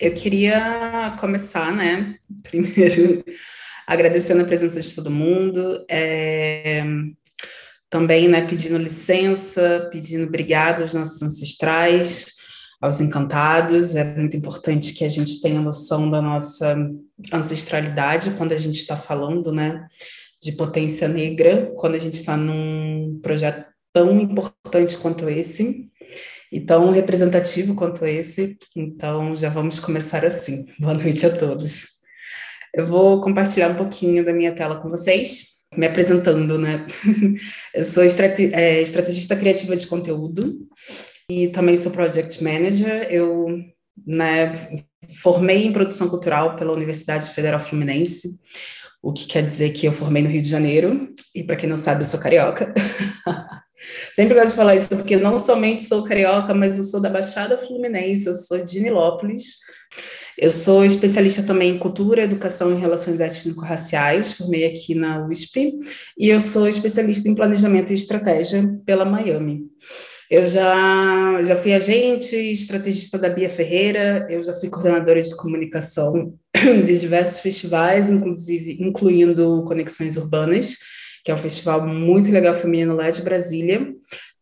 Eu queria começar, né, primeiro agradecendo a presença de todo mundo, é, também, né, pedindo licença, pedindo obrigado aos nossos ancestrais, aos encantados. É muito importante que a gente tenha noção da nossa ancestralidade quando a gente está falando, né, de potência negra, quando a gente está num projeto tão importante quanto esse e tão representativo quanto esse. Então, já vamos começar assim. Boa noite a todos. Eu vou compartilhar um pouquinho da minha tela com vocês me apresentando, né? Eu sou estrate é, estrategista criativa de conteúdo e também sou project manager. Eu né, formei em produção cultural pela Universidade Federal Fluminense, o que quer dizer que eu formei no Rio de Janeiro, e para quem não sabe, eu sou carioca. Sempre gosto de falar isso, porque não somente sou carioca, mas eu sou da Baixada Fluminense, eu sou de Nilópolis, eu sou especialista também em cultura, educação e relações étnico-raciais, formei aqui na USP, e eu sou especialista em planejamento e estratégia pela Miami. Eu já, já fui agente, estrategista da Bia Ferreira, eu já fui coordenadora de comunicação de diversos festivais, inclusive incluindo Conexões Urbanas, que é um festival muito legal feminino lá de Brasília.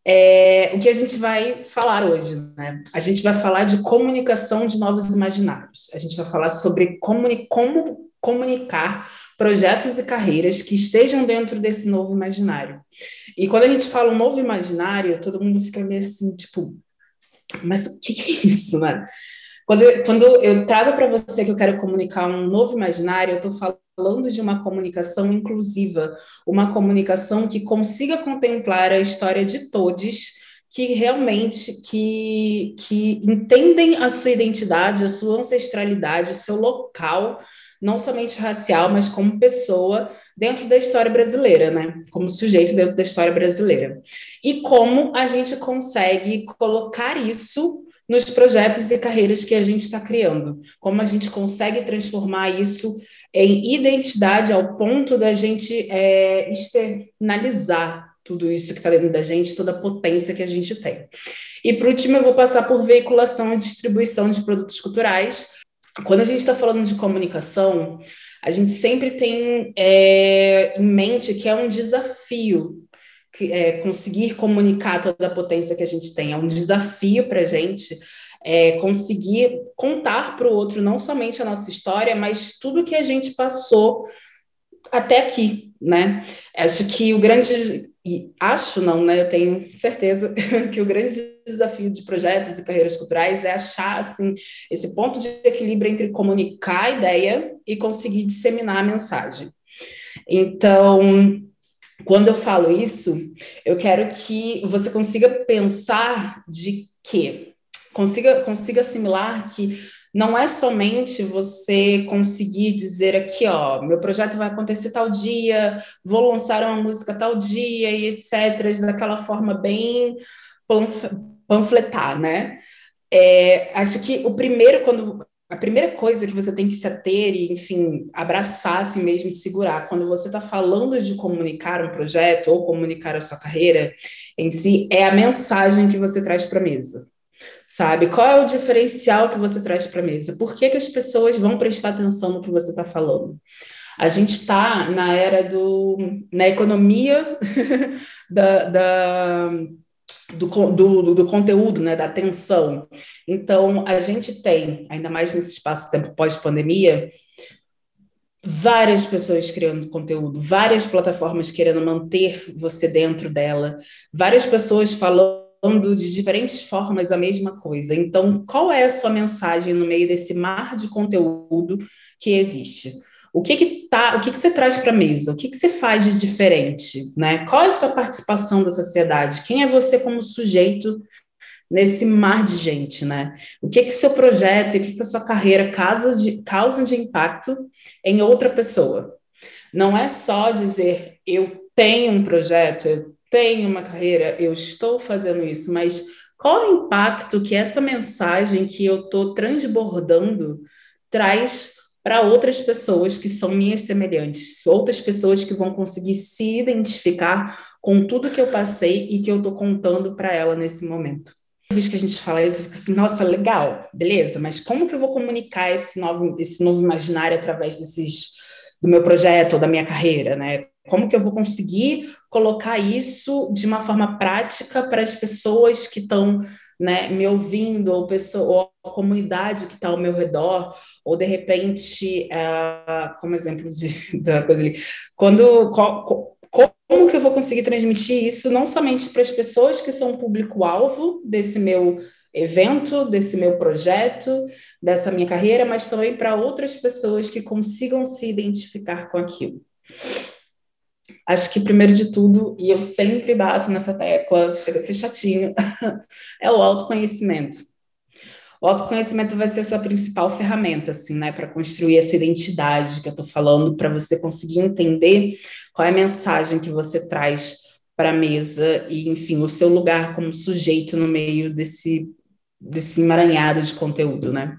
É, o que a gente vai falar hoje, né? A gente vai falar de comunicação de novos imaginários. A gente vai falar sobre comuni como comunicar projetos e carreiras que estejam dentro desse novo imaginário. E quando a gente fala um novo imaginário, todo mundo fica meio assim, tipo, mas o que, que é isso, né? Quando eu, quando eu trago para você que eu quero comunicar um novo imaginário, eu estou falando de uma comunicação inclusiva, uma comunicação que consiga contemplar a história de todos, que realmente que, que entendem a sua identidade, a sua ancestralidade, o seu local, não somente racial, mas como pessoa dentro da história brasileira, né? Como sujeito dentro da história brasileira. E como a gente consegue colocar isso nos projetos e carreiras que a gente está criando. Como a gente consegue transformar isso em identidade ao ponto da gente é, externalizar tudo isso que está dentro da gente, toda a potência que a gente tem. E por último, eu vou passar por veiculação e distribuição de produtos culturais. Quando a gente está falando de comunicação, a gente sempre tem é, em mente que é um desafio é, conseguir comunicar toda a potência que a gente tem. É um desafio para a gente é, conseguir contar para o outro não somente a nossa história, mas tudo que a gente passou até aqui, né? Acho que o grande e acho não, né? Eu tenho certeza que o grande desafio de projetos e carreiras culturais é achar assim esse ponto de equilíbrio entre comunicar a ideia e conseguir disseminar a mensagem. Então, quando eu falo isso, eu quero que você consiga pensar de que consiga consiga assimilar que não é somente você conseguir dizer aqui, ó, meu projeto vai acontecer tal dia, vou lançar uma música tal dia e etc, daquela forma bem panfletar, né? É, acho que o primeiro, quando a primeira coisa que você tem que se ater e, enfim, abraçar assim mesmo e segurar quando você está falando de comunicar um projeto ou comunicar a sua carreira em si, é a mensagem que você traz para a mesa. Sabe? Qual é o diferencial que você traz para a mesa? Por que, que as pessoas vão prestar atenção no que você está falando? A gente está na era do na economia da, da do, do, do, conteúdo, né, da atenção. Então, a gente tem, ainda mais nesse espaço-tempo pós-pandemia, várias pessoas criando conteúdo, várias plataformas querendo manter você dentro dela, várias pessoas falando de diferentes formas a mesma coisa. Então, qual é a sua mensagem no meio desse mar de conteúdo que existe? O que que tá, o que que você traz para a mesa? O que que você faz de diferente, né? Qual é a sua participação da sociedade? Quem é você como sujeito nesse mar de gente, né? O que que seu projeto e o que que a sua carreira causam de, causam de impacto em outra pessoa? Não é só dizer eu tenho um projeto, eu tenho uma carreira, eu estou fazendo isso, mas qual o impacto que essa mensagem que eu estou transbordando traz para outras pessoas que são minhas semelhantes, outras pessoas que vão conseguir se identificar com tudo que eu passei e que eu estou contando para ela nesse momento. vez que a gente fala isso, fica assim, nossa, legal, beleza, mas como que eu vou comunicar esse novo, esse novo imaginário através desses, do meu projeto ou da minha carreira, né? Como que eu vou conseguir colocar isso de uma forma prática para as pessoas que estão né, me ouvindo, ou, pessoa, ou a comunidade que está ao meu redor, ou de repente, uh, como exemplo de, da coisa ali, quando como que eu vou conseguir transmitir isso não somente para as pessoas que são público-alvo desse meu evento, desse meu projeto, dessa minha carreira, mas também para outras pessoas que consigam se identificar com aquilo. Acho que, primeiro de tudo, e eu sempre bato nessa tecla, chega a ser chatinho, é o autoconhecimento. O autoconhecimento vai ser a sua principal ferramenta, assim, né, para construir essa identidade que eu estou falando, para você conseguir entender qual é a mensagem que você traz para a mesa e, enfim, o seu lugar como sujeito no meio desse, desse emaranhado de conteúdo, né?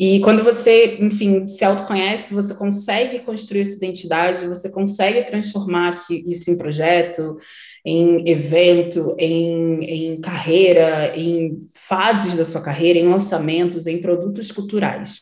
E quando você, enfim, se autoconhece, você consegue construir essa identidade, você consegue transformar isso em projeto, em evento, em, em carreira, em fases da sua carreira, em lançamentos, em produtos culturais.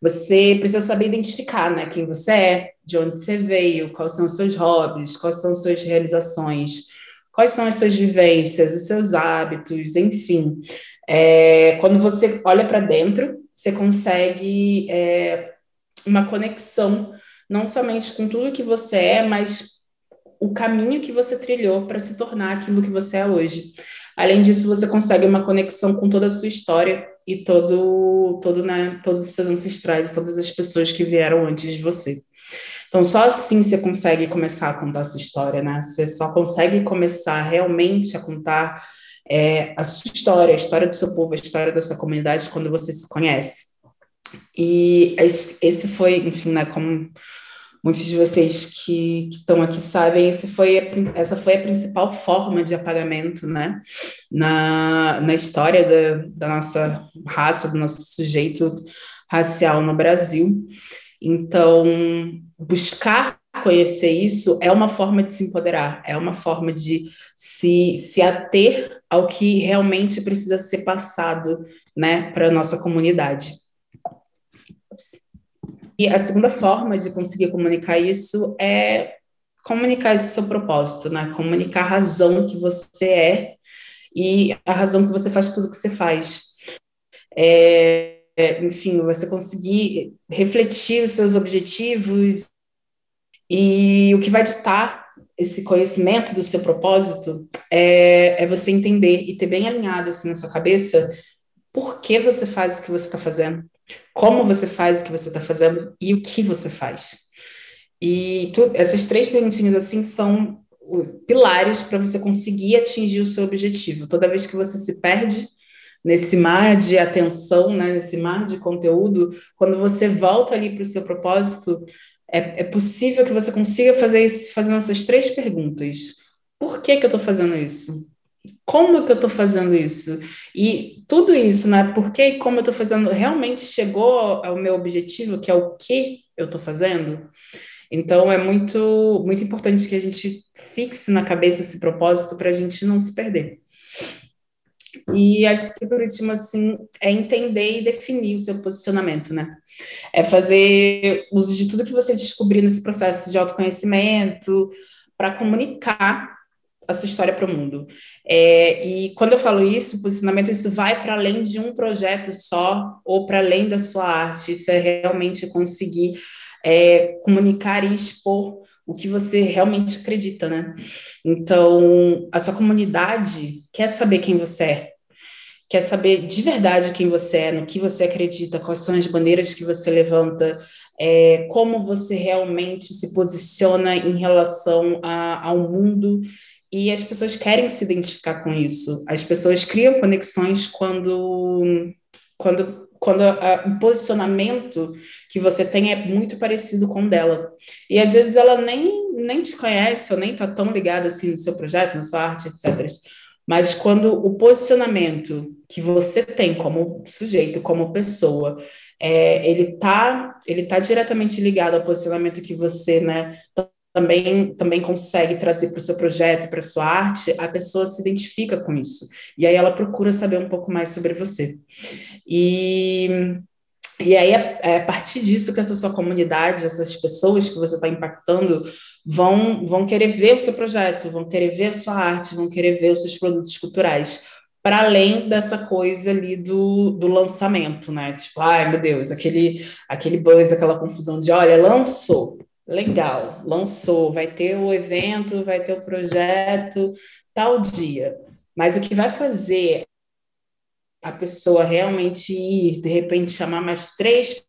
Você precisa saber identificar né, quem você é, de onde você veio, quais são os seus hobbies, quais são as suas realizações, quais são as suas vivências, os seus hábitos, enfim. É, quando você olha para dentro, você consegue é, uma conexão, não somente com tudo que você é, mas o caminho que você trilhou para se tornar aquilo que você é hoje. Além disso, você consegue uma conexão com toda a sua história e todo, todo, né, todos os seus ancestrais, todas as pessoas que vieram antes de você. Então, só assim você consegue começar a contar a sua história, né? Você só consegue começar realmente a contar é, a sua história, a história do seu povo, a história da sua comunidade quando você se conhece. E esse foi, enfim, né, como muitos de vocês que, estão aqui sabem, esse foi a, essa foi a principal forma de apagamento, né, na, na história da, da nossa raça, do nosso sujeito racial no Brasil. Então, buscar conhecer isso é uma forma de se empoderar, é uma forma de se, se ater ao que realmente precisa ser passado, né, para a nossa comunidade. E a segunda forma de conseguir comunicar isso é comunicar esse seu propósito, né? Comunicar a razão que você é e a razão que você faz tudo que você faz. É, enfim, você conseguir refletir os seus objetivos e o que vai ditar esse conhecimento do seu propósito é, é você entender e ter bem alinhado assim na sua cabeça por que você faz o que você está fazendo como você faz o que você está fazendo e o que você faz. E tu, essas três perguntinhas assim são pilares para você conseguir atingir o seu objetivo. Toda vez que você se perde nesse mar de atenção, né, nesse mar de conteúdo, quando você volta ali para o seu propósito, é, é, possível que você consiga fazer isso fazendo essas três perguntas. Por que, que eu estou fazendo isso? como que eu estou fazendo isso? E tudo isso, né? Por que e como eu estou fazendo realmente chegou ao meu objetivo, que é o que eu estou fazendo? Então é muito, muito importante que a gente fixe na cabeça esse propósito para a gente não se perder. E acho que por último, assim, é entender e definir o seu posicionamento, né? É fazer uso de tudo que você descobrir nesse processo de autoconhecimento para comunicar a sua história para o mundo. É, e quando eu falo isso, posicionamento, isso vai para além de um projeto só ou para além da sua arte. Isso é realmente conseguir é, comunicar e expor o que você realmente acredita, né? Então, a sua comunidade quer saber quem você é, quer saber de verdade quem você é, no que você acredita, quais são as bandeiras que você levanta, é, como você realmente se posiciona em relação a, ao mundo e as pessoas querem se identificar com isso. As pessoas criam conexões quando, quando, quando a, o posicionamento que você tem é muito parecido com o dela. E às vezes ela nem, nem te conhece ou nem está tão ligada assim no seu projeto, na sua arte, etc. Mas quando o posicionamento que você tem como sujeito, como pessoa, é, ele está ele tá diretamente ligado ao posicionamento que você né, também, também consegue trazer para o seu projeto, para a sua arte, a pessoa se identifica com isso. E aí ela procura saber um pouco mais sobre você. E e aí é, é, a partir disso que essa sua comunidade, essas pessoas que você está impactando, vão, vão querer ver o seu projeto, vão querer ver a sua arte, vão querer ver os seus produtos culturais, para além dessa coisa ali do, do lançamento, né? Tipo, ai meu Deus, aquele, aquele buzz, aquela confusão de olha, lançou, legal, lançou, vai ter o evento, vai ter o projeto, tal dia. Mas o que vai fazer a pessoa realmente ir, de repente chamar mais três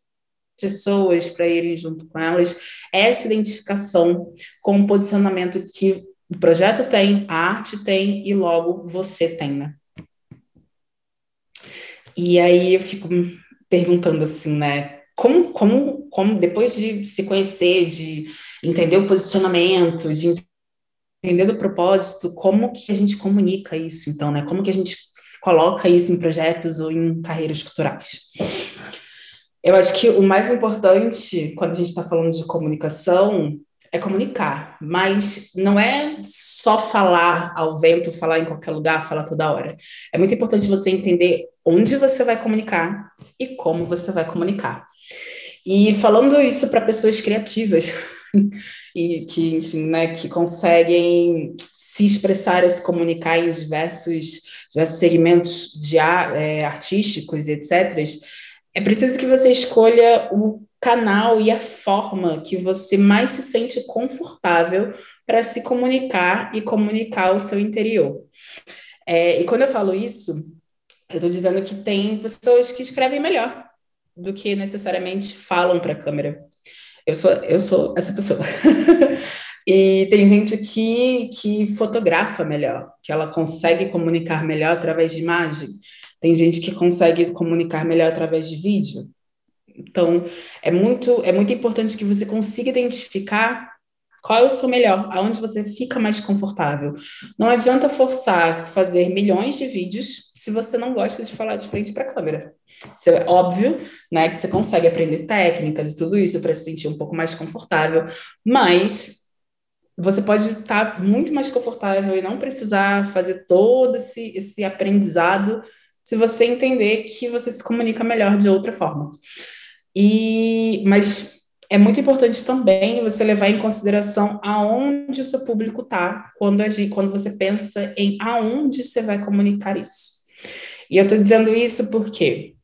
pessoas para irem junto com elas, essa identificação com o posicionamento que o projeto tem, a arte tem e logo você tem, né? E aí eu fico perguntando assim, né? Como, como, como depois de se conhecer, de entender o posicionamento, de entender o propósito, como que a gente comunica isso, então, né? Como que a gente coloca isso em projetos ou em carreiras culturais. Eu acho que o mais importante, quando a gente está falando de comunicação, é comunicar, mas não é só falar ao vento, falar em qualquer lugar, falar toda hora. É muito importante você entender onde você vai comunicar e como você vai comunicar. E falando isso para pessoas criativas e que, enfim, né, que conseguem se expressar e se comunicar em diversos, diversos segmentos de, é, artísticos e etc., é preciso que você escolha o canal e a forma que você mais se sente confortável para se comunicar e comunicar o seu interior. É, e quando eu falo isso, eu estou dizendo que tem pessoas que escrevem melhor do que necessariamente falam para a câmera. Eu sou, eu sou essa pessoa. E tem gente que, que fotografa melhor, que ela consegue comunicar melhor através de imagem. Tem gente que consegue comunicar melhor através de vídeo. Então, é muito, é muito importante que você consiga identificar qual é o seu melhor, aonde você fica mais confortável. Não adianta forçar fazer milhões de vídeos se você não gosta de falar de frente para a câmera. é óbvio, né, que você consegue aprender técnicas e tudo isso para se sentir um pouco mais confortável, mas você pode estar muito mais confortável e não precisar fazer todo esse, esse aprendizado se você entender que você se comunica melhor de outra forma. E, mas é muito importante também você levar em consideração aonde o seu público está quando, quando você pensa em aonde você vai comunicar isso. E eu estou dizendo isso porque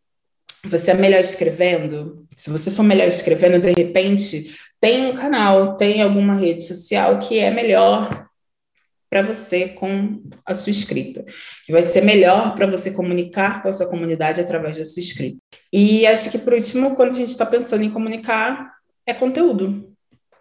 você é melhor escrevendo? Se você for melhor escrevendo, de repente, tem um canal, tem alguma rede social que é melhor para você com a sua escrita, que vai ser melhor para você comunicar com a sua comunidade através da sua escrita. E acho que, por último, quando a gente está pensando em comunicar, é conteúdo.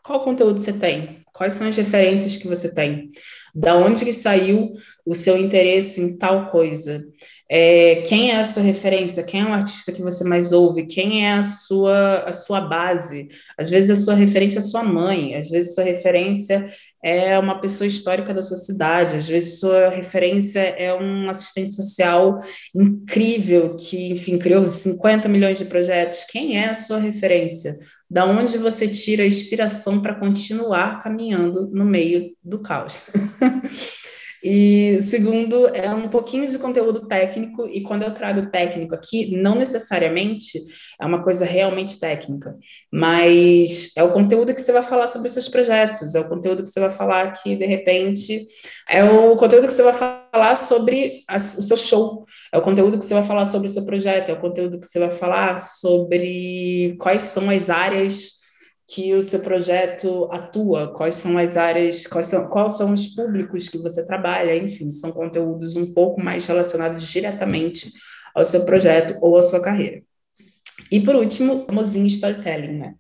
Qual conteúdo você tem? Quais são as referências que você tem? Da onde que saiu o seu interesse em tal coisa? É, quem é a sua referência? Quem é o artista que você mais ouve? Quem é a sua, a sua base? Às vezes a sua referência é sua mãe, às vezes a sua referência é uma pessoa histórica da sua cidade, às vezes sua referência é um assistente social incrível que, enfim, criou 50 milhões de projetos. Quem é a sua referência? Da onde você tira a inspiração para continuar caminhando no meio do caos? E segundo, é um pouquinho de conteúdo técnico, e quando eu trago técnico aqui, não necessariamente é uma coisa realmente técnica, mas é o conteúdo que você vai falar sobre seus projetos, é o conteúdo que você vai falar que, de repente, é o conteúdo que você vai falar sobre a, o seu show, é o conteúdo que você vai falar sobre o seu projeto, é o conteúdo que você vai falar sobre quais são as áreas que o seu projeto atua, quais são as áreas, quais são, quais são os públicos que você trabalha, enfim, são conteúdos um pouco mais relacionados diretamente ao seu projeto ou à sua carreira. E por último, famosinho storytelling, né?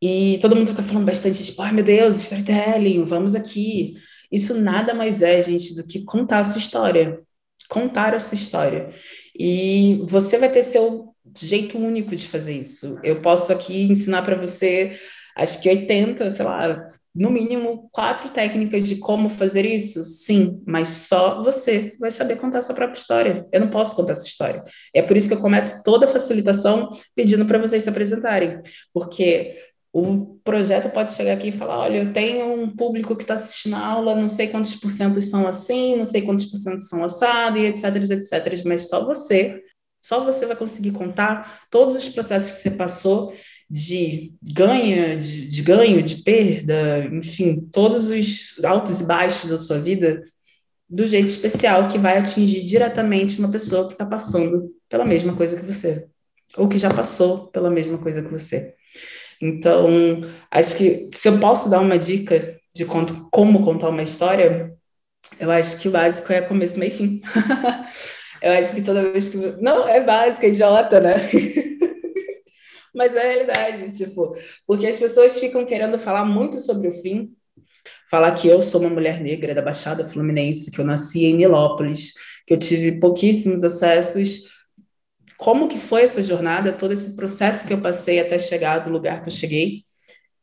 E todo mundo fica falando bastante, tipo, ai meu Deus, storytelling, vamos aqui. Isso nada mais é, gente, do que contar a sua história. Contar a sua história. E você vai ter seu jeito único de fazer isso. Eu posso aqui ensinar para você, acho que 80, sei lá, no mínimo quatro técnicas de como fazer isso? Sim, mas só você vai saber contar a sua própria história. Eu não posso contar essa história. É por isso que eu começo toda a facilitação pedindo para vocês se apresentarem, porque O projeto pode chegar aqui e falar: olha, eu tenho um público que está assistindo a aula, não sei quantos por cento são assim, não sei quantos por cento são assado, e etc, etc. Mas só você, só você vai conseguir contar todos os processos que você passou de ganha, de, de ganho, de perda, enfim, todos os altos e baixos da sua vida do jeito especial que vai atingir diretamente uma pessoa que está passando pela mesma coisa que você, ou que já passou pela mesma coisa que você. Então, acho que se eu posso dar uma dica de conto, como contar uma história, eu acho que o básico é começo, meio e fim. eu acho que toda vez que. Não, é básico, é idiota, né? Mas é a realidade, tipo, porque as pessoas ficam querendo falar muito sobre o fim, falar que eu sou uma mulher negra da Baixada Fluminense, que eu nasci em Nilópolis, que eu tive pouquíssimos acessos. Como que foi essa jornada, todo esse processo que eu passei até chegar do lugar que eu cheguei?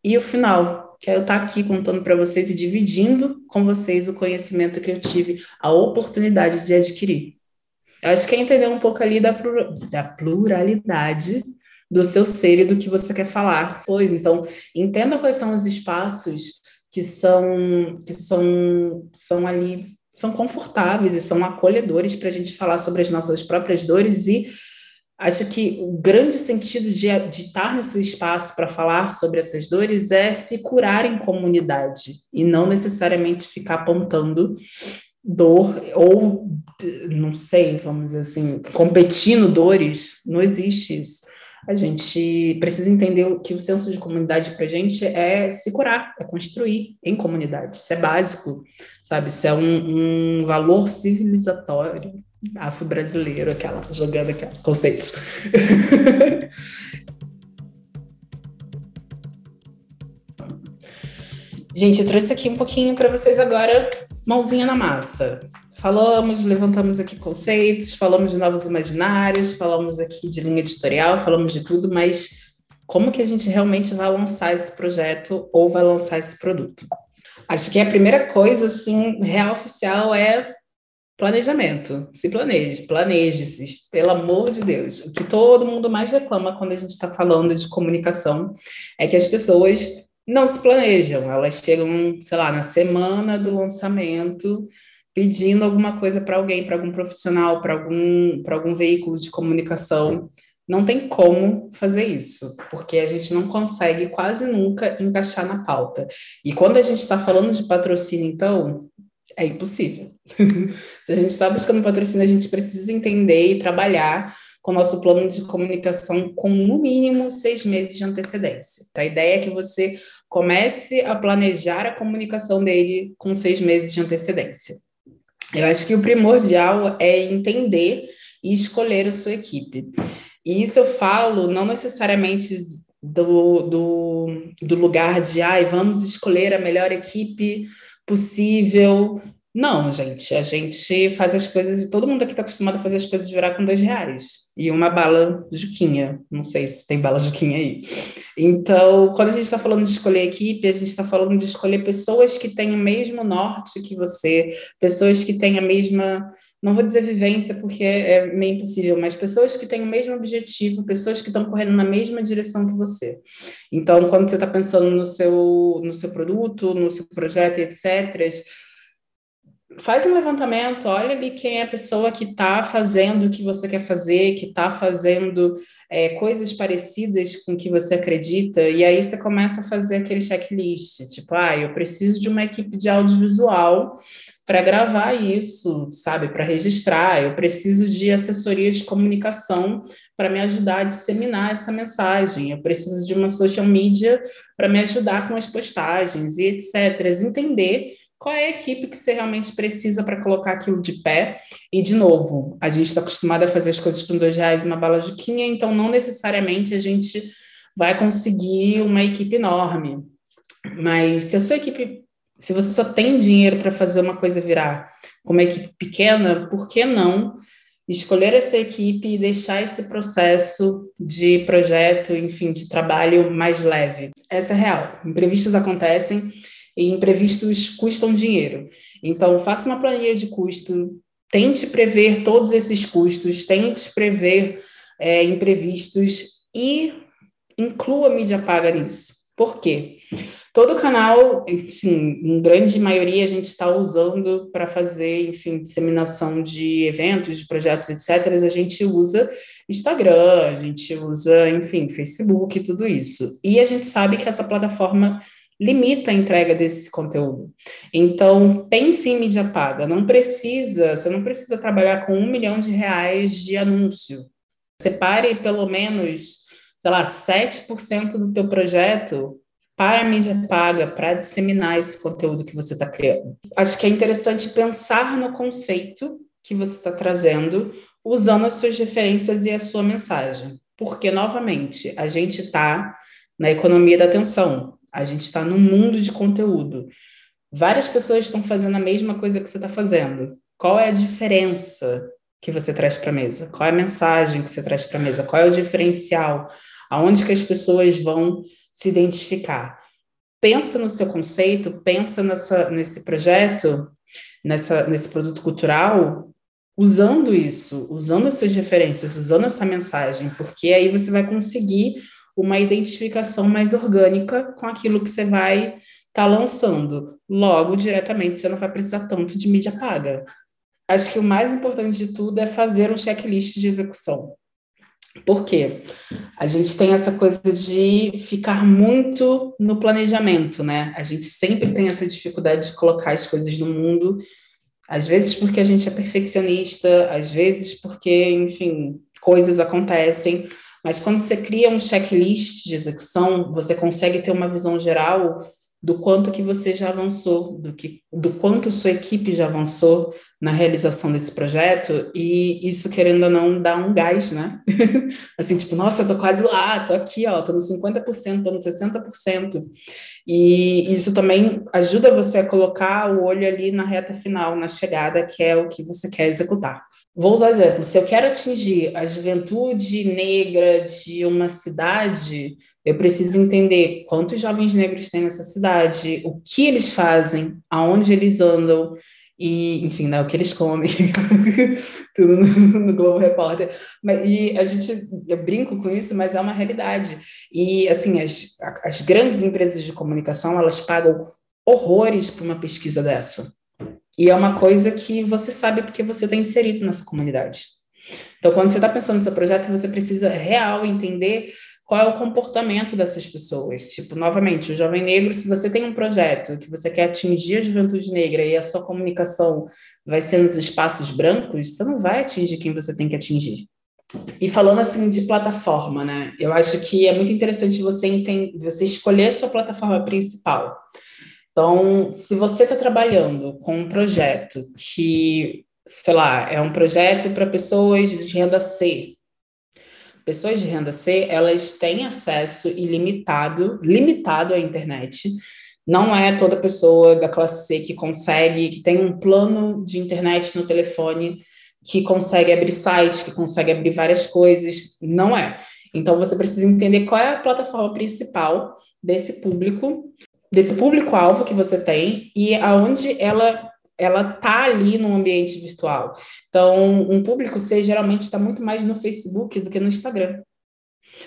E o final, que é eu estar aqui contando para vocês e dividindo com vocês o conhecimento que eu tive, a oportunidade de adquirir. Eu acho que é entender um pouco ali da, da pluralidade do seu ser e do que você quer falar. Pois, então, entenda quais são os espaços que são que são são ali são confortáveis e são acolhedores para a gente falar sobre as nossas próprias dores e acho que o grande sentido de, de estar nesse espaço para falar sobre essas dores é se curar em comunidade e não necessariamente ficar apontando dor ou não sei, vamos dizer assim, competindo dores, não existe isso a gente precisa entender que o senso de comunidade para a gente é se curar, é construir em comunidade. Isso é básico, sabe? Isso é um, um valor civilizatório afro-brasileiro, aquela jogando aquela conceitos. gente, eu trouxe aqui um pouquinho para vocês agora, mãozinha na massa. Falamos, levantamos aqui conceitos, falamos de novos imaginários, falamos aqui de linha editorial, falamos de tudo, mas como que a gente realmente vai lançar esse projeto ou vai lançar esse produto? Acho que a primeira coisa, assim, real oficial é planejamento. Se planeje, planeje-se, pelo amor de Deus. O que todo mundo mais reclama quando a gente está falando de comunicação é que as pessoas não se planejam, elas chegam, sei lá, na semana do lançamento pedindo alguma coisa para alguém, para algum profissional, para algum, algum veículo de comunicação. Não tem como fazer isso, porque a gente não consegue quase nunca encaixar na pauta. E quando a gente está falando de patrocínio, então, é impossível. Se a gente está buscando patrocínio, a gente precisa entender e trabalhar com o nosso plano de comunicação com no mínimo seis meses de antecedência. A ideia é que você comece a planejar a comunicação dele com seis meses de antecedência. Eu acho que o primordial é entender e escolher a sua equipe. E isso eu falo não necessariamente do, do, do lugar de, ai, vamos escolher a melhor equipe possível, não, gente, a gente faz as coisas, todo mundo aqui está acostumado a fazer as coisas virar com dois reais e uma bala juquinha, não sei se tem bala juquinha aí. Então, quando a gente está falando de escolher equipe, a gente está falando de escolher pessoas que têm o mesmo norte que você, pessoas que têm a mesma, não vou dizer vivência porque é meio impossível, mas pessoas que têm o mesmo objetivo, pessoas que estão correndo na mesma direção que você. Então, quando você está pensando no seu, no seu produto, no seu projeto, etc., faz um levantamento, olha ali quem é a pessoa que está fazendo o que você quer fazer, que está fazendo é, coisas parecidas com o que você acredita, e aí você começa a fazer aquele checklist, tipo, ah, eu preciso de uma equipe de audiovisual para gravar isso, sabe, para registrar, eu preciso de assessoria de comunicação para me ajudar a disseminar essa mensagem, eu preciso de uma social media para me ajudar com as postagens e etc. Entender qual é a equipe que você realmente precisa para colocar aquilo de pé. E, de novo, a gente está acostumado a fazer as coisas com dois reais e uma bala de quinha, então não necessariamente a gente vai conseguir uma equipe enorme. Mas se a sua equipe, se você só tem dinheiro para fazer uma coisa virar com uma equipe pequena, por que não escolher essa equipe e deixar esse processo de projeto, enfim, de trabalho mais leve? Essa é real. Imprevistos acontecem e imprevistos custam dinheiro. Então, faça uma planilha de custo, tente prever todos esses custos, tente prever é, imprevistos e inclua mídia paga nisso. Por quê? Todo canal, enfim, em grande maioria, a gente está usando para fazer, enfim, disseminação de eventos, de projetos, etc. A gente usa Instagram, a gente usa, enfim, Facebook, tudo isso. E a gente sabe que essa plataforma limita a entrega desse conteúdo. Então, pense em mídia paga. Não precisa, você não precisa trabalhar com um milhão de reais de anúncio. Separe pelo menos, sei lá, 7% do teu projeto para a mídia paga, para disseminar esse conteúdo que você está criando. Acho que é interessante pensar no conceito que você está trazendo, usando as suas referências e a sua mensagem. Porque, novamente, a gente está na economia da atenção, a gente está no mundo de conteúdo. Várias pessoas estão fazendo a mesma coisa que você está fazendo. Qual é a diferença que você traz para a mesa? Qual é a mensagem que você traz para a mesa? Qual é o diferencial? Aonde que as pessoas vão se identificar. Pensa no seu conceito, pensa nessa, nesse projeto, nessa, nesse produto cultural, usando isso, usando essas referências, usando essa mensagem, porque aí você vai conseguir uma identificação mais orgânica com aquilo que você vai estar tá lançando. Logo, diretamente, você não vai precisar tanto de mídia paga. Acho que o mais importante de tudo é fazer um checklist de execução. Por quê? A gente tem essa coisa de ficar muito no planejamento, né? A gente sempre tem essa dificuldade de colocar as coisas no mundo, às vezes porque a gente é perfeccionista, às vezes porque, enfim, coisas acontecem, mas quando você cria um checklist de execução, você consegue ter uma visão geral do quanto que você já avançou, do, que, do quanto sua equipe já avançou na realização desse projeto, e isso, querendo ou não, dá um gás, né? assim, tipo, nossa, eu tô quase lá, tô aqui, ó, tô no 50%, tô no 60%, e isso também ajuda você a colocar o olho ali na reta final, na chegada, que é o que você quer executar. Vou usar exemplo. Se eu quero atingir a juventude negra de uma cidade, eu preciso entender quantos jovens negros tem nessa cidade, o que eles fazem, aonde eles andam e, enfim, né, o que eles comem, tudo no, no, Globo Repórter. Mas, e a gente, eu brinco com isso, mas é uma realidade. E, assim, as, as grandes empresas de comunicação, elas pagam horrores por uma pesquisa dessa. E é uma coisa que você sabe porque você está inserido nessa comunidade. Então, quando você está pensando no seu projeto, você precisa real entender qual é o comportamento dessas pessoas. Tipo, novamente, o jovem negro, se você tem um projeto que você quer atingir a juventude negra e a sua comunicação vai ser nos espaços brancos, você não vai atingir quem você tem que atingir. E falando assim de plataforma, né? Eu acho que é muito interessante você entender, você escolher a sua plataforma principal. Então, se você está trabalhando com um projeto que, sei lá, é um projeto para pessoas de renda C, pessoas de renda C, elas têm acesso ilimitado, limitado à internet. Não é toda pessoa da classe C que consegue, que tem um plano de internet no telefone, que consegue abrir sites, que consegue abrir várias coisas. Não é. Então, você precisa entender qual é a plataforma principal desse público desse público-alvo que você tem e aonde ela ela tá ali no ambiente virtual. Então, um público C geralmente está muito mais no Facebook do que no Instagram.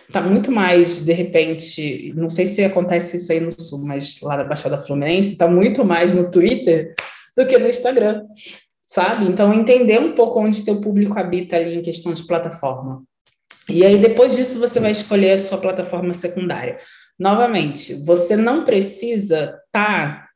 Está muito mais, de repente, não sei se acontece isso aí no Sul, mas lá na Baixada Fluminense, está muito mais no Twitter do que no Instagram, sabe? Então, entender um pouco onde teu público habita ali em questão de plataforma. E aí, depois disso, você vai escolher a sua plataforma secundária. Novamente, você não precisa estar tá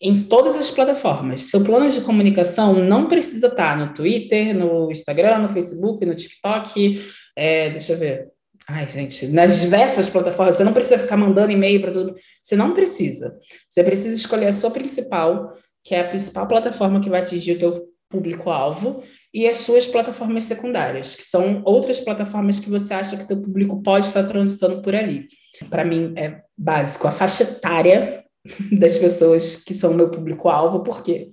em todas as plataformas. Seu plano de comunicação não precisa estar tá no Twitter, no Instagram, no Facebook, no TikTok, é, deixa eu ver. Ai, gente, nas diversas plataformas, você não precisa ficar mandando e-mail para tudo. Você não precisa. Você precisa escolher a sua principal, que é a principal plataforma que vai atingir o teu público-alvo, e as suas plataformas secundárias, que são outras plataformas que você acha que teu público pode estar transitando por ali. Para mim é básico a faixa etária das pessoas que são meu público-alvo, porque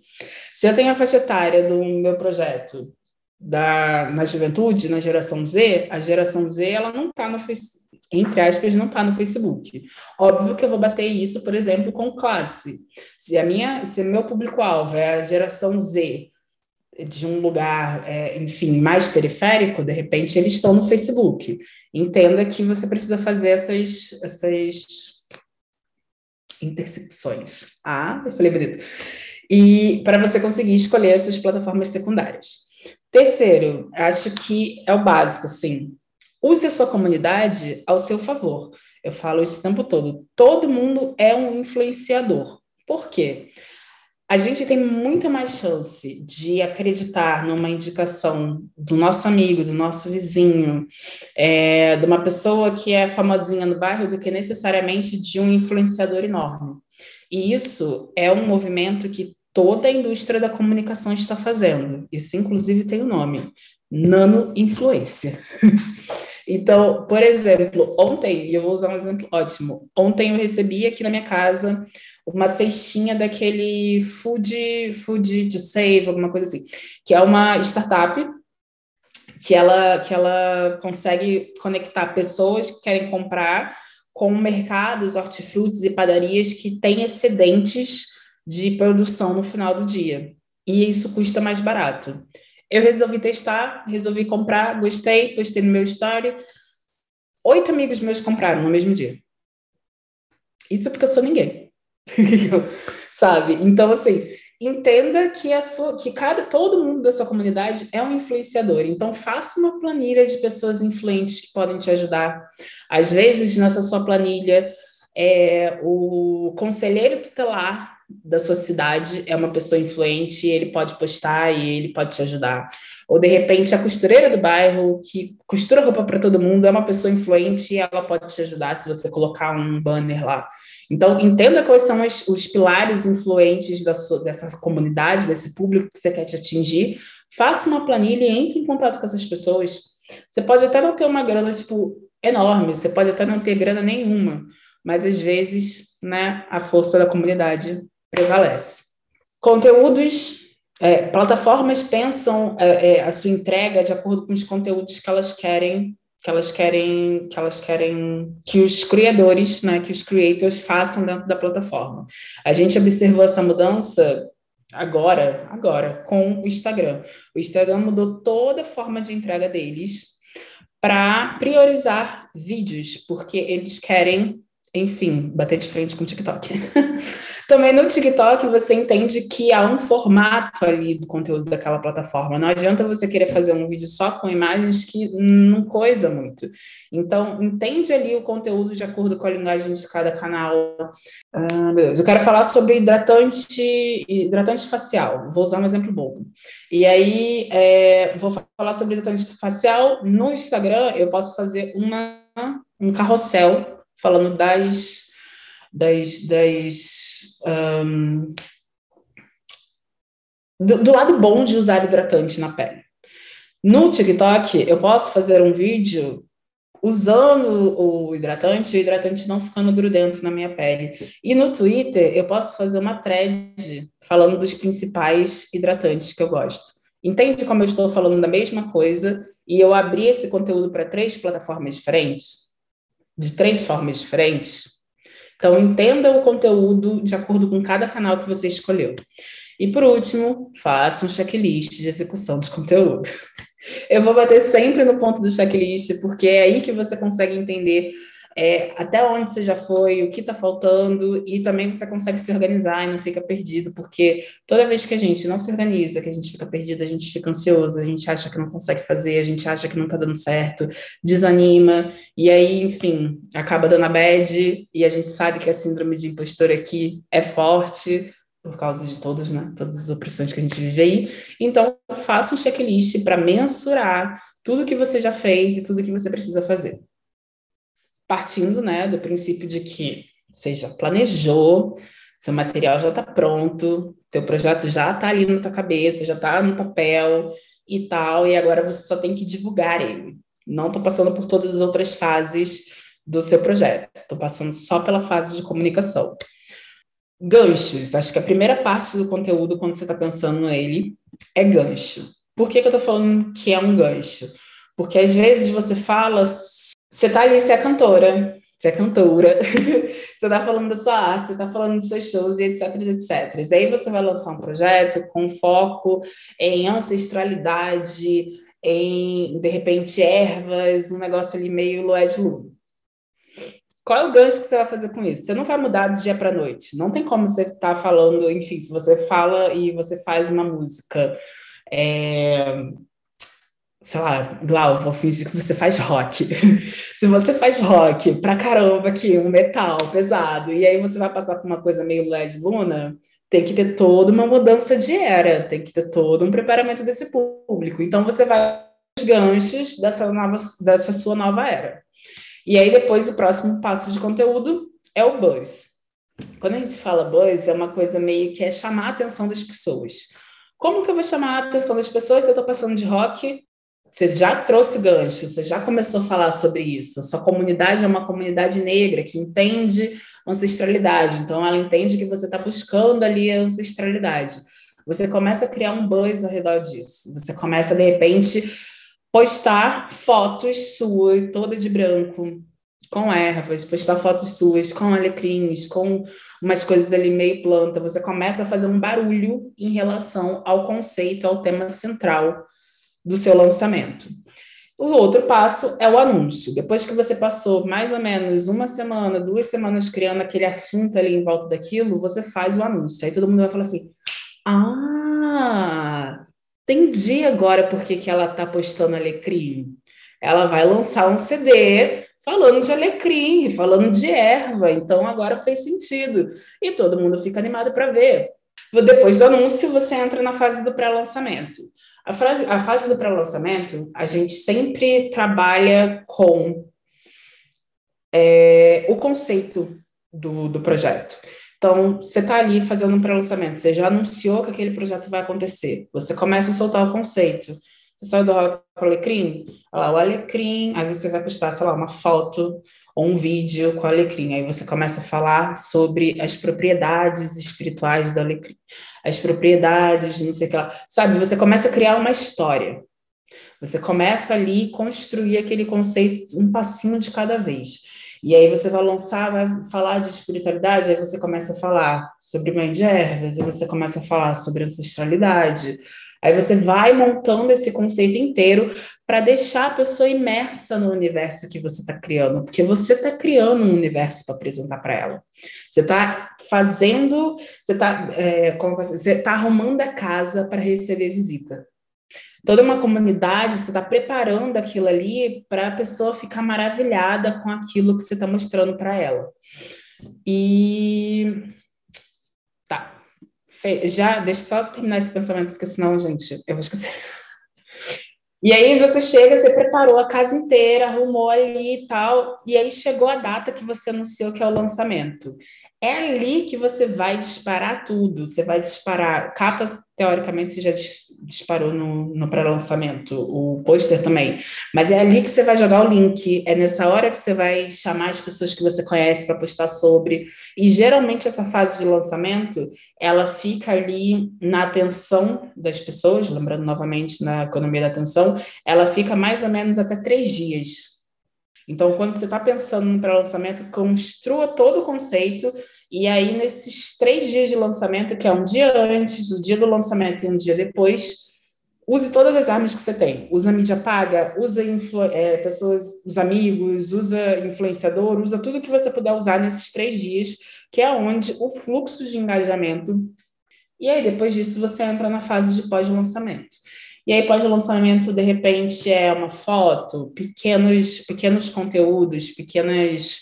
se eu tenho a faixa etária do meu projeto da, na juventude, na geração Z, a geração Z ela não está no Facebook, entre aspas, não está no Facebook. Óbvio que eu vou bater isso, por exemplo, com classe. Se a minha, se meu público-alvo é a geração Z, de um lugar, é, enfim, mais periférico, de repente eles estão no Facebook. Entenda que você precisa fazer essas, essas intersecções. Ah, eu falei bonito. E para você conseguir escolher as suas plataformas secundárias. Terceiro, acho que é o básico, sim. Use a sua comunidade ao seu favor. Eu falo isso o tempo todo. Todo mundo é um influenciador. Por quê? A gente tem muito mais chance de acreditar numa indicação do nosso amigo, do nosso vizinho, é, de uma pessoa que é famosinha no bairro, do que necessariamente de um influenciador enorme. E isso é um movimento que toda a indústria da comunicação está fazendo. Isso, inclusive, tem o um nome: nano-influência. então, por exemplo, ontem, e eu vou usar um exemplo ótimo, ontem eu recebi aqui na minha casa uma cestinha daquele Food, Food to Save, alguma coisa assim, que é uma startup que ela, que ela consegue conectar pessoas que querem comprar com mercados, hortifrutis e padarias que têm excedentes de produção no final do dia. E isso custa mais barato. Eu resolvi testar, resolvi comprar, gostei, postei no meu story. Oito amigos meus compraram no mesmo dia. Isso é porque eu sou ninguém. Sabe? Então, assim, entenda que a sua, que cada, todo mundo da sua comunidade é um influenciador. Então, faça uma planilha de pessoas influentes que podem te ajudar. Às vezes, nessa sua planilha, é, o conselheiro tutelar da sua cidade é uma pessoa influente, ele pode postar e ele pode te ajudar. Ou de repente a costureira do bairro que costura roupa para todo mundo é uma pessoa influente e ela pode te ajudar se você colocar um banner lá. Então entenda quais são os, pilares influentes sua, dessa comunidade, desse público que você quer te atingir. Faça uma planilha e entre em contato com essas pessoas. Você pode até não ter uma grana tipo enorme, você pode até não ter grana nenhuma, mas às vezes, né, a força da comunidade prevalece. Conteúdos, é, plataformas pensam é, é, a sua entrega de acordo com os conteúdos que elas querem, que elas querem, que elas querem que os criadores, né, que os creators façam dentro da plataforma. A gente observou essa mudança agora, agora com o Instagram. O Instagram mudou toda a forma de entrega deles para priorizar vídeos, porque eles querem enfim, bater de frente com o TikTok. Também no TikTok você entende que há um formato ali do conteúdo daquela plataforma. Não adianta você querer fazer um vídeo só com imagens que não coisa muito. Então, entende ali o conteúdo de acordo com a linguagem de cada canal. Ah, Eu quero falar sobre hidratante, hidratante facial. Vou usar um exemplo bobo. E aí, é, vou falar sobre hidratante facial. No Instagram, eu posso fazer uma, um carrossel falando das, das, das um, do, do, lado bom de usar hidratante na pele. No TikTok, eu posso fazer um vídeo usando o hidratante e o hidratante não ficando grudento na minha pele. E no Twitter, eu posso fazer uma thread falando dos principais hidratantes que eu gosto. Entende como eu estou falando da mesma coisa e eu abri esse conteúdo para três plataformas diferentes? de três formas diferentes. Então, entenda o conteúdo de acordo com cada canal que você escolheu. E por último, faça um checklist de execução de conteúdo. Eu vou bater sempre no ponto do checklist, porque é aí que você consegue entender é, até onde você já foi, o que está faltando, e também você consegue se organizar e não fica perdido, porque toda vez que a gente não se organiza, que a gente fica perdido, a gente fica ansioso, a gente acha que não consegue fazer, a gente acha que não está dando certo, desanima, e aí, enfim, acaba dando a bad, e a gente sabe que a síndrome de impostor aqui é forte, por causa de todas, né, todas as opressões que a gente vive aí. Então, faça um checklist para mensurar tudo que você já fez e tudo que você precisa fazer partindo né, do princípio de que você já planejou, seu material já está pronto, teu projeto já está ali na tua cabeça, já está no papel e tal, e agora você só tem que divulgar ele. Não estou passando por todas as outras fases do seu projeto, estou passando só pela fase de comunicação. Ganchos, acho que a primeira parte do conteúdo, quando você está pensando nele, é gancho. Por que, que eu estou falando que é um gancho? Porque às vezes você fala você tá ali, você é cantora, você é cantora, você tá falando da sua arte, você tá falando dos seus shows e etc, etc. E aí você vai lançar um projeto com foco em ancestralidade, em, de repente, ervas, um negócio ali meio Loé de Luna. qual é o gancho que você vai fazer com isso? Você não vai mudar de dia para noite. Não tem como você estar tá falando, enfim, se você fala e você faz uma música. É, sei lá, Glau, vou fingir que você faz rock. se você faz rock pra caramba aqui, um metal pesado, e aí você vai passar por uma coisa meio LED Luna, tem que ter toda uma mudança de era, tem que ter todo um preparamento desse público. Então você vai os ganchos dessa, nova, dessa sua nova era. E aí depois o próximo passo de conteúdo é o buzz. Quando a gente fala buzz, é uma coisa meio que é chamar a atenção das pessoas. Como que eu vou chamar a atenção das pessoas se eu estou passando de rock? Você já trouxe o gancho, você já começou a falar sobre isso. Sua comunidade é uma comunidade negra que entende ancestralidade, então ela entende que você está buscando ali a ancestralidade. Você começa a criar um buzz ao redor disso. Você começa, de repente, postar fotos suas, toda de branco, com ervas, postar fotos suas com alecrins, com umas coisas ali meio planta. Você começa a fazer um barulho em relação ao conceito, ao tema central do seu lançamento. O outro passo é o anúncio. Depois que você passou mais ou menos uma semana, duas semanas criando aquele assunto ali em volta daquilo, você faz o anúncio. Aí todo mundo vai falar assim: Ah, entendi agora por que, que ela está postando alecrim. Ela vai lançar um CD falando de alecrim, falando de erva, então agora fez sentido. E todo mundo fica animado para ver. Depois do anúncio, você entra na fase do pré-lançamento. A, frase, a fase do pré-lançamento, a gente sempre trabalha com é, o conceito do, do projeto. Então, você está ali fazendo um pré-lançamento, você já anunciou que aquele projeto vai acontecer, você começa a soltar o conceito. Você saiu do Alecrim, lá, o Alecrim, aí você vai postar, sei lá, uma foto ou um vídeo com Alecrim. Aí você começa a falar sobre as propriedades espirituais do Alecrim, as propriedades, não sei o que lá. Sabe, você começa a criar uma história. Você começa ali construir aquele conceito um passinho de cada vez. E aí você vai lançar, vai falar de espiritualidade, aí você começa a falar sobre mãe de ervas, aí você começa a falar sobre ancestralidade. Aí você vai montando esse conceito inteiro para deixar a pessoa imersa no universo que você está criando, porque você está criando um universo para apresentar para ela. Você está fazendo, você está é, tá arrumando a casa para receber visita toda uma comunidade, você está preparando aquilo ali para a pessoa ficar maravilhada com aquilo que você está mostrando para ela. E. Já, deixa só terminar esse pensamento, porque senão, gente, eu vou esquecer. E aí você chega, você preparou a casa inteira, arrumou ali e tal, e aí chegou a data que você anunciou que é o lançamento. É ali que você vai disparar tudo. Você vai disparar capas, teoricamente, você já disparou no, no pré-lançamento, o pôster também. Mas é ali que você vai jogar o link. É nessa hora que você vai chamar as pessoas que você conhece para postar sobre. E geralmente essa fase de lançamento, ela fica ali na atenção das pessoas, lembrando novamente na economia da atenção, ela fica mais ou menos até três dias então, quando você está pensando no pré-lançamento, construa todo o conceito, e aí, nesses três dias de lançamento, que é um dia antes, o dia do lançamento e um dia depois, use todas as armas que você tem. Usa mídia paga, usa é, pessoas, os amigos, usa influenciador, usa tudo que você puder usar nesses três dias, que é onde o fluxo de engajamento. E aí, depois disso, você entra na fase de pós-lançamento. E aí, pós-lançamento, de repente, é uma foto, pequenos, pequenos conteúdos, pequenas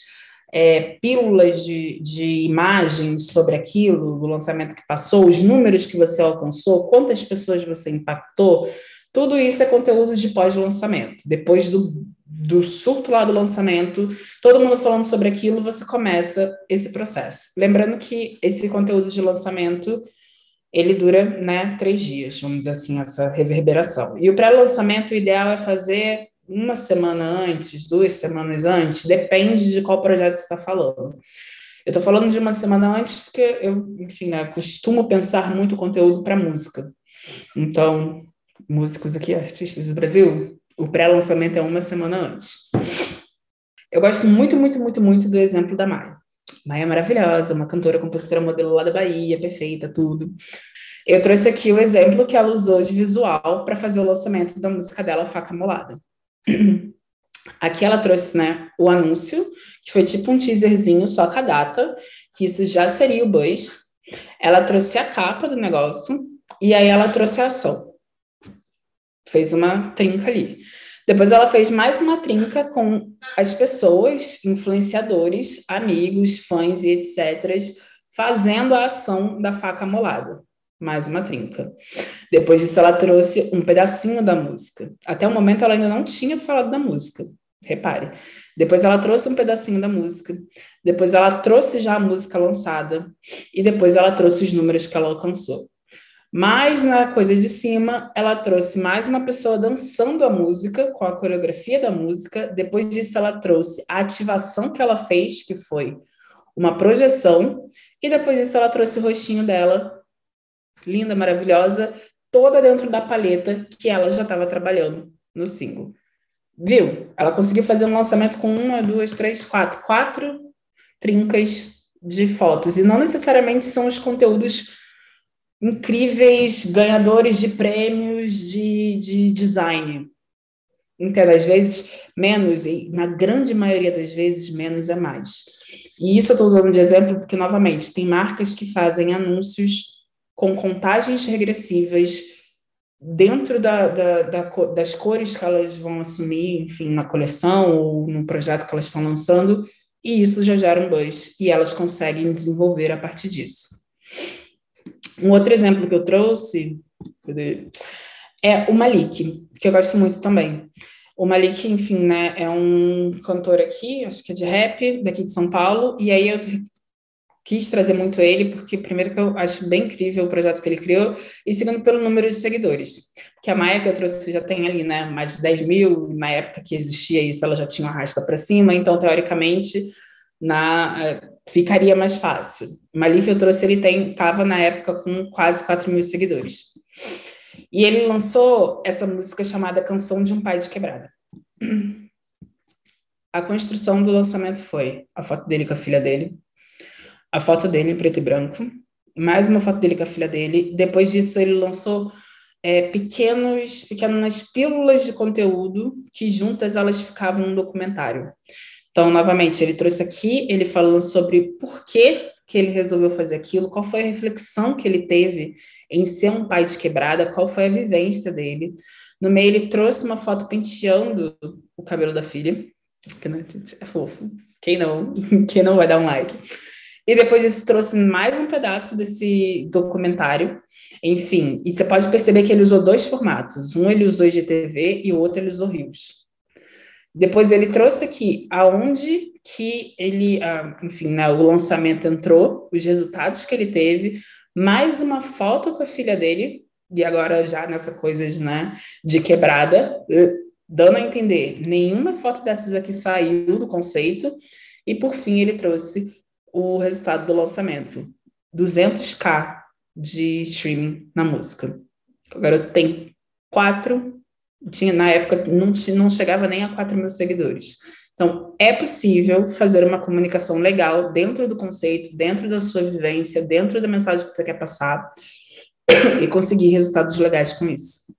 é, pílulas de, de imagens sobre aquilo, do lançamento que passou, os números que você alcançou, quantas pessoas você impactou, tudo isso é conteúdo de pós-lançamento. Depois do, do surto lá do lançamento, todo mundo falando sobre aquilo, você começa esse processo. Lembrando que esse conteúdo de lançamento ele dura né, três dias, vamos dizer assim, essa reverberação. E o pré-lançamento, o ideal é fazer uma semana antes, duas semanas antes, depende de qual projeto você está falando. Eu estou falando de uma semana antes porque eu, enfim, né, costumo pensar muito conteúdo para música. Então, músicos aqui, artistas do Brasil, o pré-lançamento é uma semana antes. Eu gosto muito, muito, muito, muito do exemplo da Maia. Maia é maravilhosa, uma cantora, compositora, modelo lá da Bahia, perfeita, tudo. Eu trouxe aqui o exemplo que ela usou de visual para fazer o lançamento da música dela, Faca Molada. Aqui ela trouxe, né, o anúncio, que foi tipo um teaserzinho só com a data, que isso já seria o Buzz. Ela trouxe a capa do negócio, e aí ela trouxe a ação. Fez uma trinca ali. Depois ela fez mais uma trinca com as pessoas, influenciadores, amigos, fãs e etc., fazendo a ação da faca molada. Mais uma trinca. Depois disso, ela trouxe um pedacinho da música. Até o momento, ela ainda não tinha falado da música. Repare. Depois ela trouxe um pedacinho da música. Depois ela trouxe já a música lançada. E depois ela trouxe os números que ela alcançou. Mas na coisa de cima, ela trouxe mais uma pessoa dançando a música, com a coreografia da música. Depois disso, ela trouxe a ativação que ela fez, que foi uma projeção. E depois disso, ela trouxe o rostinho dela, linda, maravilhosa, toda dentro da paleta que ela já estava trabalhando no single. Viu? Ela conseguiu fazer um lançamento com uma, duas, três, quatro, quatro trincas de fotos. E não necessariamente são os conteúdos incríveis ganhadores de prêmios de, de design. Entende? Às vezes, menos, e na grande maioria das vezes, menos é mais. E isso eu estou usando de exemplo porque, novamente, tem marcas que fazem anúncios com contagens regressivas dentro da, da, da, das cores que elas vão assumir, enfim, na coleção ou no projeto que elas estão lançando, e isso já gera um buzz, e elas conseguem desenvolver a partir disso. Um outro exemplo que eu trouxe é o Malik, que eu gosto muito também. O Malik, enfim, né, é um cantor aqui, acho que é de rap, daqui de São Paulo, e aí eu quis trazer muito ele, porque, primeiro, que eu acho bem incrível o projeto que ele criou, e segundo, pelo número de seguidores. Porque a Maia que eu trouxe já tem ali, né, mais de 10 mil, na época que existia isso, ela já tinha uma rasta para cima, então, teoricamente, na é, ficaria mais fácil. O Malik que eu trouxe, ele estava na época com quase 4 mil seguidores. E ele lançou essa música chamada Canção de um Pai de Quebrada. A construção do lançamento foi a foto dele com a filha dele, a foto dele em preto e branco, mais uma foto dele com a filha dele. Depois disso, ele lançou é, pequenos, pequenas pílulas de conteúdo que juntas elas ficavam um documentário. Então, novamente, ele trouxe aqui, ele falando sobre por que, que ele resolveu fazer aquilo, qual foi a reflexão que ele teve em ser um pai de quebrada, qual foi a vivência dele. No meio, ele trouxe uma foto penteando o cabelo da filha, que né, é fofo. Quem não? Quem não vai dar um like? E depois disso trouxe mais um pedaço desse documentário. Enfim, e você pode perceber que ele usou dois formatos. Um ele usou IGTV e o outro ele usou Rios. Depois ele trouxe aqui aonde que ele, ah, enfim, né, o lançamento entrou, os resultados que ele teve, mais uma foto com a filha dele, e agora já nessa coisa de, né, de quebrada, eh, dando a entender, nenhuma foto dessas aqui saiu do conceito, e por fim ele trouxe o resultado do lançamento. 200k de streaming na música. Agora tem quatro, tinha, na época não, não chegava nem a 4 mil seguidores. Então, é possível fazer uma comunicação legal dentro do conceito, dentro da sua vivência, dentro da mensagem que você quer passar e conseguir resultados legais com isso.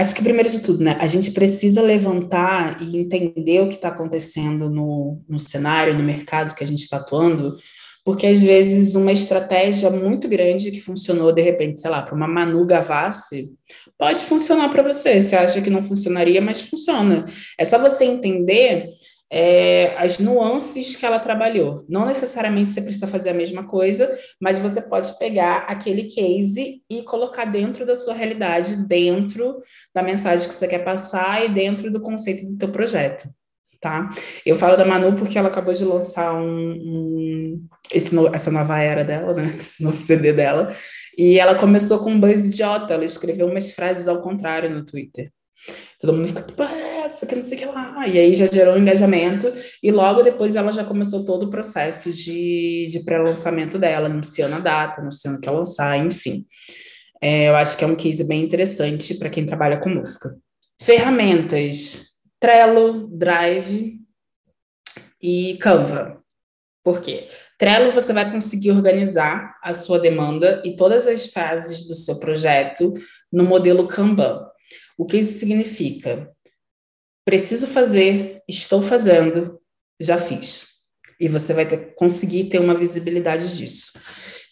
Acho que primeiro de tudo, né, a gente precisa levantar e entender o que está acontecendo no, no cenário, no mercado que a gente está atuando, porque às vezes uma estratégia muito grande que funcionou de repente, sei lá, para uma Manu Gavassi, pode funcionar para você. Você acha que não funcionaria, mas funciona. É só você entender é, as nuances que ela trabalhou. Não necessariamente você precisa fazer a mesma coisa, mas você pode pegar aquele case e colocar dentro da sua realidade, dentro da mensagem que você quer passar e dentro do conceito do teu projeto. Tá? Eu falo da Manu porque ela acabou de lançar um, um esse no, essa nova era dela, né? Esse novo CD dela. E ela começou com um buzz idiota. Ela escreveu umas frases ao contrário no Twitter. Todo mundo fica, essa, que não sei o que lá. E aí já gerou um engajamento, e logo depois ela já começou todo o processo de, de pré-lançamento dela, anunciando a data, anunciando que ia lançar, enfim. É, eu acho que é um case bem interessante para quem trabalha com música. Ferramentas: Trello, Drive e Canva. Por quê? Trello você vai conseguir organizar a sua demanda e todas as fases do seu projeto no modelo Kanban. O que isso significa? Preciso fazer, estou fazendo, já fiz. E você vai ter, conseguir ter uma visibilidade disso.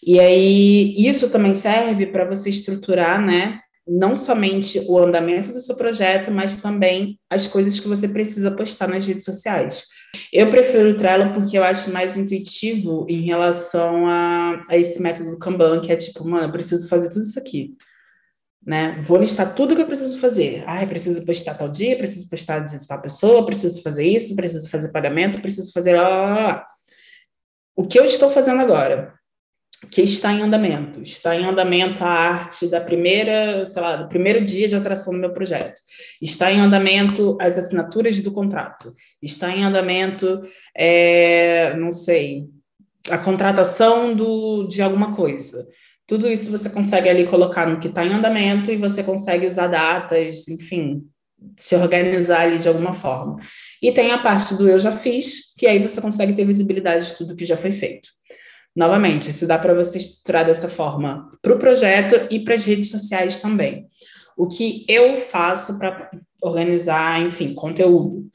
E aí, isso também serve para você estruturar, né, não somente o andamento do seu projeto, mas também as coisas que você precisa postar nas redes sociais. Eu prefiro o Trello porque eu acho mais intuitivo em relação a, a esse método do Kanban, que é tipo, mano, eu preciso fazer tudo isso aqui. Né? Vou listar tudo que eu preciso fazer. Ah, preciso postar tal dia, preciso postar de tal pessoa, preciso fazer isso, preciso fazer pagamento, preciso fazer. Lá, lá, lá. O que eu estou fazendo agora? que está em andamento. Está em andamento a arte da primeira, sei lá, do primeiro dia de atração do meu projeto. Está em andamento as assinaturas do contrato. Está em andamento, é, não sei, a contratação do, de alguma coisa. Tudo isso você consegue ali colocar no que está em andamento e você consegue usar datas, enfim, se organizar ali de alguma forma. E tem a parte do eu já fiz, que aí você consegue ter visibilidade de tudo que já foi feito. Novamente, isso dá para você estruturar dessa forma para o projeto e para as redes sociais também. O que eu faço para organizar, enfim, conteúdo?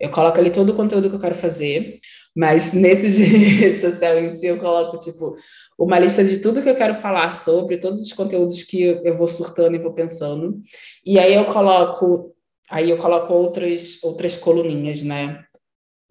Eu coloco ali todo o conteúdo que eu quero fazer, mas nesse de rede social em si eu coloco, tipo, uma lista de tudo que eu quero falar sobre, todos os conteúdos que eu vou surtando e vou pensando. E aí eu coloco, aí eu coloco outras, outras coluninhas, né?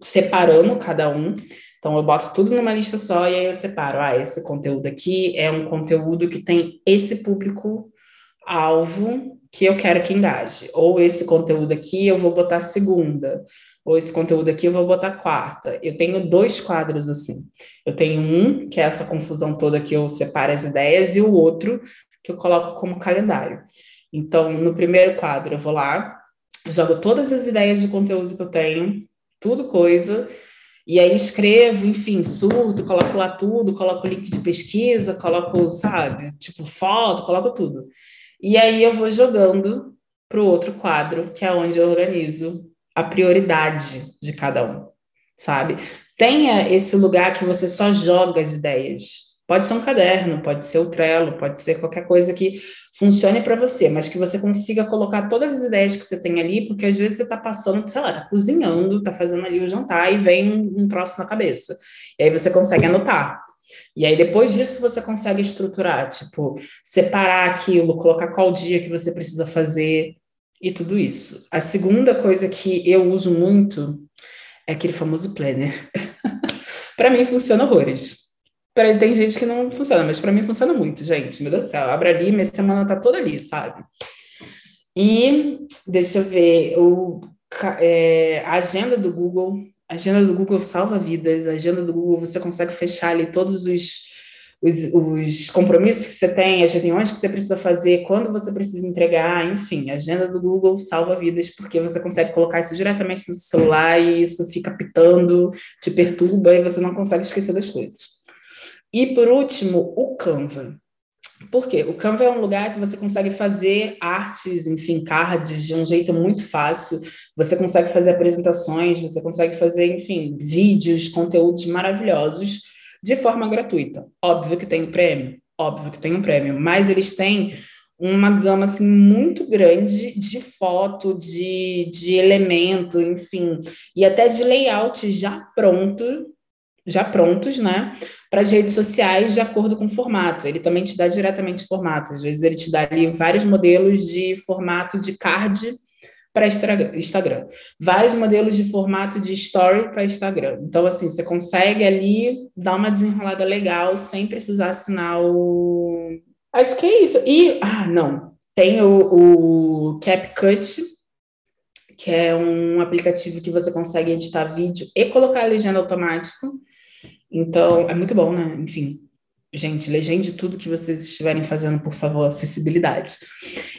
Separando cada um. Então, eu boto tudo numa lista só e aí eu separo. Ah, esse conteúdo aqui é um conteúdo que tem esse público-alvo que eu quero que engaje. Ou esse conteúdo aqui eu vou botar segunda. Ou esse conteúdo aqui eu vou botar quarta. Eu tenho dois quadros assim. Eu tenho um, que é essa confusão toda que eu separo as ideias, e o outro, que eu coloco como calendário. Então, no primeiro quadro, eu vou lá, jogo todas as ideias de conteúdo que eu tenho, tudo coisa e aí escrevo, enfim, surto, coloco lá tudo, coloco link de pesquisa, coloco, sabe, tipo foto, coloco tudo. E aí eu vou jogando para o outro quadro, que é onde eu organizo a prioridade de cada um, sabe? Tenha esse lugar que você só joga as ideias. Pode ser um caderno, pode ser o Trello, pode ser qualquer coisa que funcione para você, mas que você consiga colocar todas as ideias que você tem ali, porque às vezes você está passando, sei lá, está cozinhando, está fazendo ali o jantar e vem um, um troço na cabeça. E aí você consegue anotar. E aí depois disso você consegue estruturar, tipo, separar aquilo, colocar qual dia que você precisa fazer e tudo isso. A segunda coisa que eu uso muito é aquele famoso planner. para mim funciona horrores. Pra, tem gente que não funciona, mas para mim funciona muito, gente. Meu Deus do céu, abre ali, minha semana tá toda ali, sabe? E deixa eu ver, o, é, a agenda do Google, a agenda do Google salva vidas, a agenda do Google você consegue fechar ali todos os, os, os, compromissos que você tem, as reuniões que você precisa fazer, quando você precisa entregar, enfim, a agenda do Google salva vidas, porque você consegue colocar isso diretamente no celular e isso fica pitando, te perturba e você não consegue esquecer das coisas. E por último, o Canva. Por quê? O Canva é um lugar que você consegue fazer artes, enfim, cards de um jeito muito fácil. Você consegue fazer apresentações, você consegue fazer, enfim, vídeos, conteúdos maravilhosos de forma gratuita. Óbvio que tem o prêmio, óbvio que tem um prêmio, mas eles têm uma gama assim muito grande de foto, de, de elemento, enfim, e até de layout já pronto, já prontos, né? para as redes sociais de acordo com o formato. Ele também te dá diretamente formato. Às vezes ele te dá ali vários modelos de formato de card para Instagram, vários modelos de formato de story para Instagram. Então, assim, você consegue ali dar uma desenrolada legal sem precisar assinar o. Acho que é isso. E, ah, não, tem o, o CapCut, que é um aplicativo que você consegue editar vídeo e colocar a legenda automático. Então, é muito bom, né? Enfim, gente, legende tudo que vocês estiverem fazendo, por favor, acessibilidade.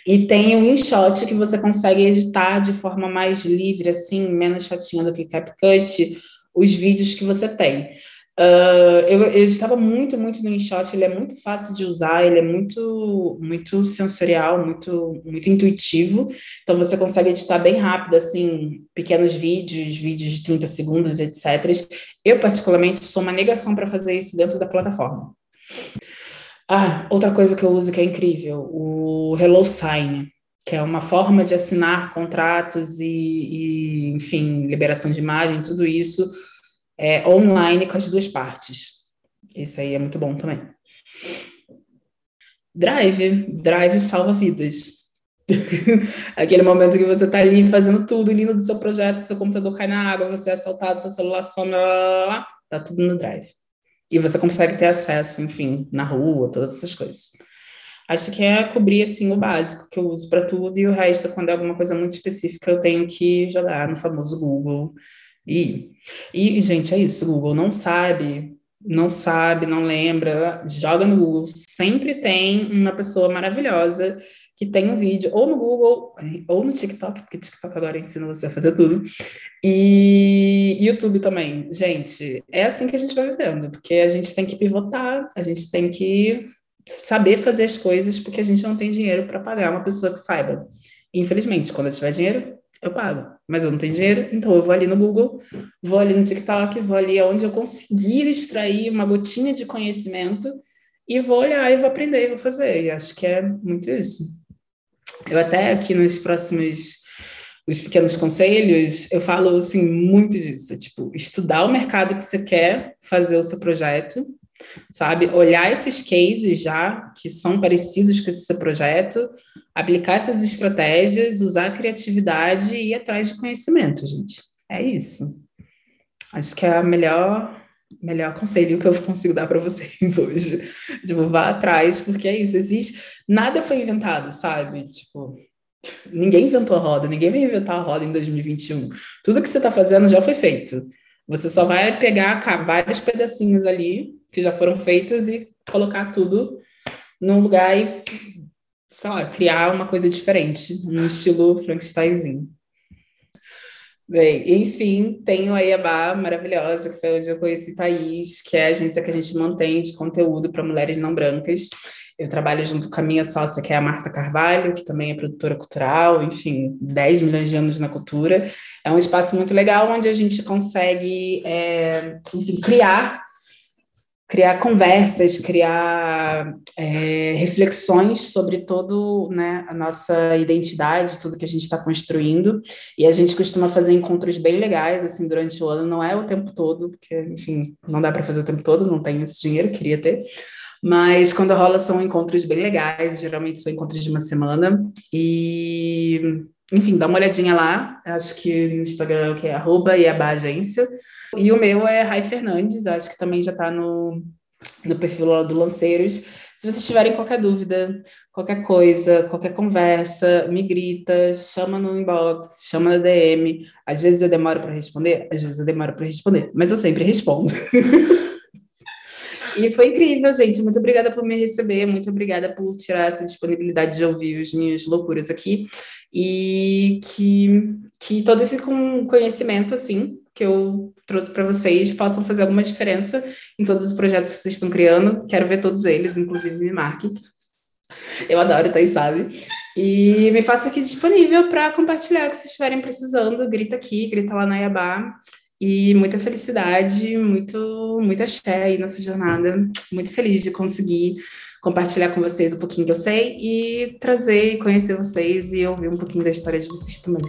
E tem o InShot que você consegue editar de forma mais livre, assim, menos chatinha do que CapCut, os vídeos que você tem. Uh, eu, eu estava muito, muito no InShot, ele é muito fácil de usar, ele é muito, muito sensorial, muito, muito intuitivo, então você consegue editar bem rápido, assim, pequenos vídeos, vídeos de 30 segundos, etc. Eu, particularmente, sou uma negação para fazer isso dentro da plataforma. Ah, outra coisa que eu uso que é incrível, o Hello Sign, que é uma forma de assinar contratos e, e enfim, liberação de imagem, tudo isso é, online com as duas partes. Isso aí é muito bom também. Drive, Drive salva vidas. Aquele momento que você está ali fazendo tudo, lindo do seu projeto, seu computador cai na água, você é assaltado, seu celular some, tá tudo no Drive. E você consegue ter acesso, enfim, na rua, todas essas coisas. Acho que é cobrir, assim, o básico que eu uso para tudo, e o resto, quando é alguma coisa muito específica, eu tenho que jogar no famoso Google e, e, gente, é isso, Google não sabe, não sabe, não lembra, joga no Google. Sempre tem uma pessoa maravilhosa que tem um vídeo, ou no Google, ou no TikTok, porque TikTok agora ensina você a fazer tudo, e YouTube também. Gente, é assim que a gente vai vivendo, porque a gente tem que pivotar, a gente tem que saber fazer as coisas, porque a gente não tem dinheiro para pagar uma pessoa que saiba. Infelizmente, quando eu tiver dinheiro, eu pago. Mas eu não tenho dinheiro, então eu vou ali no Google, vou ali no TikTok, vou ali onde eu conseguir extrair uma gotinha de conhecimento e vou olhar e vou aprender e vou fazer. E acho que é muito isso. Eu até aqui nos próximos os pequenos conselhos, eu falo assim muito disso, tipo, estudar o mercado que você quer fazer o seu projeto, sabe? Olhar esses cases já que são parecidos com esse seu projeto, aplicar essas estratégias, usar a criatividade e ir atrás de conhecimento, gente. É isso. Acho que é o melhor melhor conselho que eu consigo dar para vocês hoje. Tipo, vá atrás, porque é isso, existe, nada foi inventado, sabe? Tipo, ninguém inventou a roda, ninguém vai inventar a roda em 2021. Tudo que você está fazendo já foi feito. Você só vai pegar vários pedacinhos ali que já foram feitos e colocar tudo num lugar e, sei lá, criar uma coisa diferente, um estilo Frankensteinzinho. Bem, enfim, tenho a Iabá maravilhosa, que foi onde eu conheci Thaís, que é a agência que a gente mantém de conteúdo para mulheres não brancas. Eu trabalho junto com a minha sócia, que é a Marta Carvalho, que também é produtora cultural, enfim, 10 milhões de anos na cultura. É um espaço muito legal onde a gente consegue, é, enfim, criar criar conversas, criar é, reflexões sobre todo né, a nossa identidade, tudo que a gente está construindo. E a gente costuma fazer encontros bem legais assim durante o ano, não é o tempo todo, porque enfim não dá para fazer o tempo todo, não tenho esse dinheiro, queria ter. Mas quando rola são encontros bem legais, geralmente são encontros de uma semana e enfim, dá uma olhadinha lá. Acho que no Instagram que é arroba e agência. E o meu é Rai Fernandes, acho que também já está no, no perfil lá do Lanceiros. Se vocês tiverem qualquer dúvida, qualquer coisa, qualquer conversa, me grita, chama no inbox, chama na DM. Às vezes eu demoro para responder, às vezes eu demoro para responder, mas eu sempre respondo. E foi incrível, gente. Muito obrigada por me receber, muito obrigada por tirar essa disponibilidade de ouvir as minhas loucuras aqui. E que, que todo esse conhecimento, assim, que eu trouxe para vocês possam fazer alguma diferença em todos os projetos que vocês estão criando. Quero ver todos eles, inclusive me marque. Eu adoro, tá sabe? E me faça aqui disponível para compartilhar o que vocês estiverem precisando. Grita aqui, grita lá na Iabá. E muita felicidade, muito, muita axé aí nessa jornada. Muito feliz de conseguir compartilhar com vocês um pouquinho que eu sei e trazer e conhecer vocês e ouvir um pouquinho da história de vocês também.